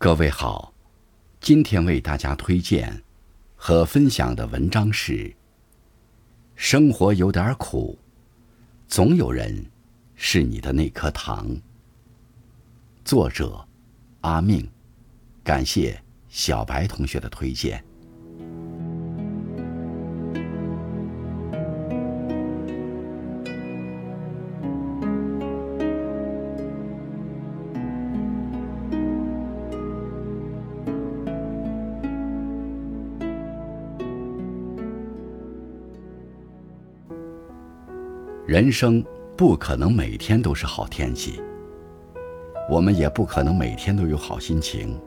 各位好，今天为大家推荐和分享的文章是《生活有点苦，总有人是你的那颗糖》。作者阿命，感谢小白同学的推荐。人生不可能每天都是好天气，我们也不可能每天都有好心情。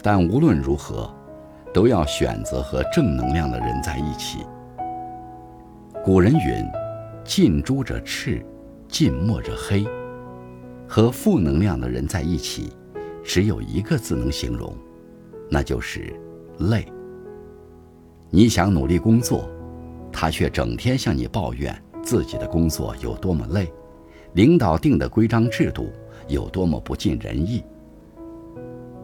但无论如何，都要选择和正能量的人在一起。古人云：“近朱者赤，近墨者黑。”和负能量的人在一起，只有一个字能形容，那就是累。你想努力工作，他却整天向你抱怨。自己的工作有多么累，领导定的规章制度有多么不尽人意。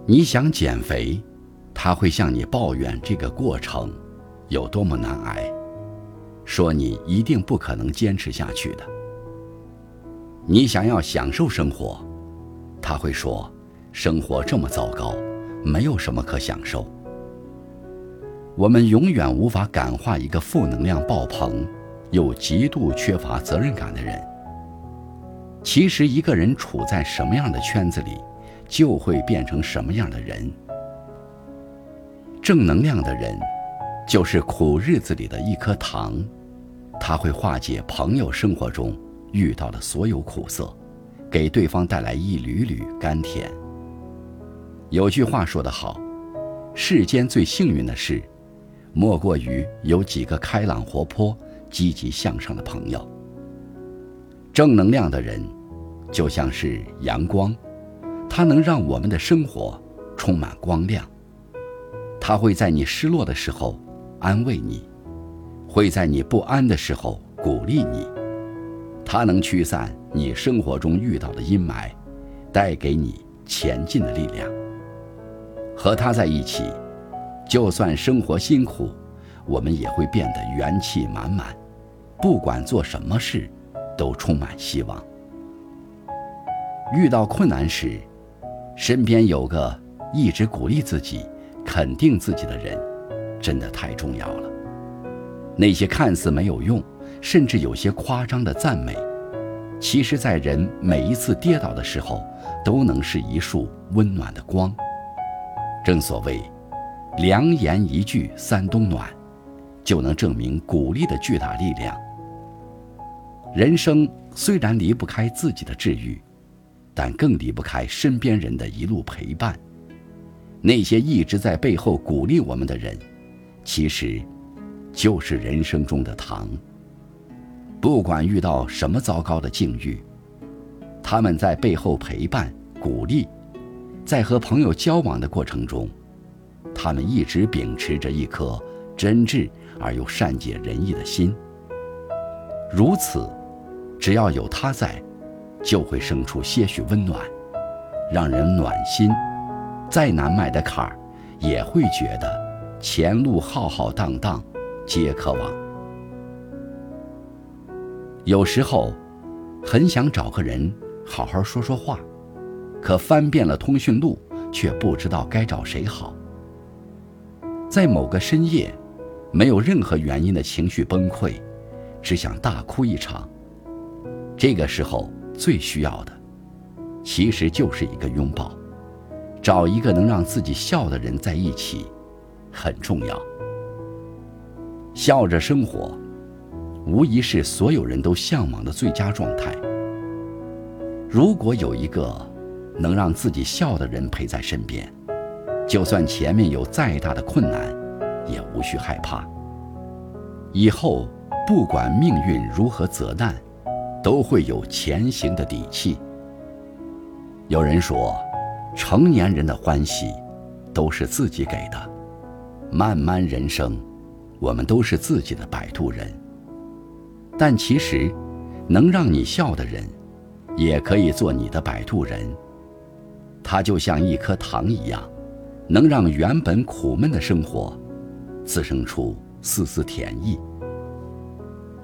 你想减肥，他会向你抱怨这个过程有多么难挨，说你一定不可能坚持下去的。你想要享受生活，他会说生活这么糟糕，没有什么可享受。我们永远无法感化一个负能量爆棚。又极度缺乏责任感的人，其实一个人处在什么样的圈子里，就会变成什么样的人。正能量的人，就是苦日子里的一颗糖，他会化解朋友生活中遇到的所有苦涩，给对方带来一缕缕甘甜。有句话说得好，世间最幸运的事，莫过于有几个开朗活泼。积极向上的朋友，正能量的人，就像是阳光，它能让我们的生活充满光亮。它会在你失落的时候安慰你，会在你不安的时候鼓励你。它能驱散你生活中遇到的阴霾，带给你前进的力量。和他在一起，就算生活辛苦，我们也会变得元气满满。不管做什么事，都充满希望。遇到困难时，身边有个一直鼓励自己、肯定自己的人，真的太重要了。那些看似没有用，甚至有些夸张的赞美，其实，在人每一次跌倒的时候，都能是一束温暖的光。正所谓，良言一句三冬暖，就能证明鼓励的巨大力量。人生虽然离不开自己的治愈，但更离不开身边人的一路陪伴。那些一直在背后鼓励我们的人，其实就是人生中的糖。不管遇到什么糟糕的境遇，他们在背后陪伴、鼓励，在和朋友交往的过程中，他们一直秉持着一颗真挚而又善解人意的心。如此。只要有他在，就会生出些许温暖，让人暖心。再难迈的坎儿，也会觉得前路浩浩荡荡，皆可往。有时候，很想找个人好好说说话，可翻遍了通讯录，却不知道该找谁好。在某个深夜，没有任何原因的情绪崩溃，只想大哭一场。这个时候最需要的，其实就是一个拥抱，找一个能让自己笑的人在一起，很重要。笑着生活，无疑是所有人都向往的最佳状态。如果有一个能让自己笑的人陪在身边，就算前面有再大的困难，也无需害怕。以后不管命运如何责难。都会有前行的底气。有人说，成年人的欢喜都是自己给的。漫漫人生，我们都是自己的摆渡人。但其实，能让你笑的人，也可以做你的摆渡人。它就像一颗糖一样，能让原本苦闷的生活滋生出丝丝甜意。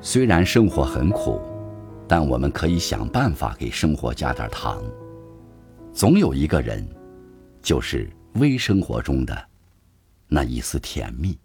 虽然生活很苦，但我们可以想办法给生活加点糖。总有一个人，就是微生活中的那一丝甜蜜。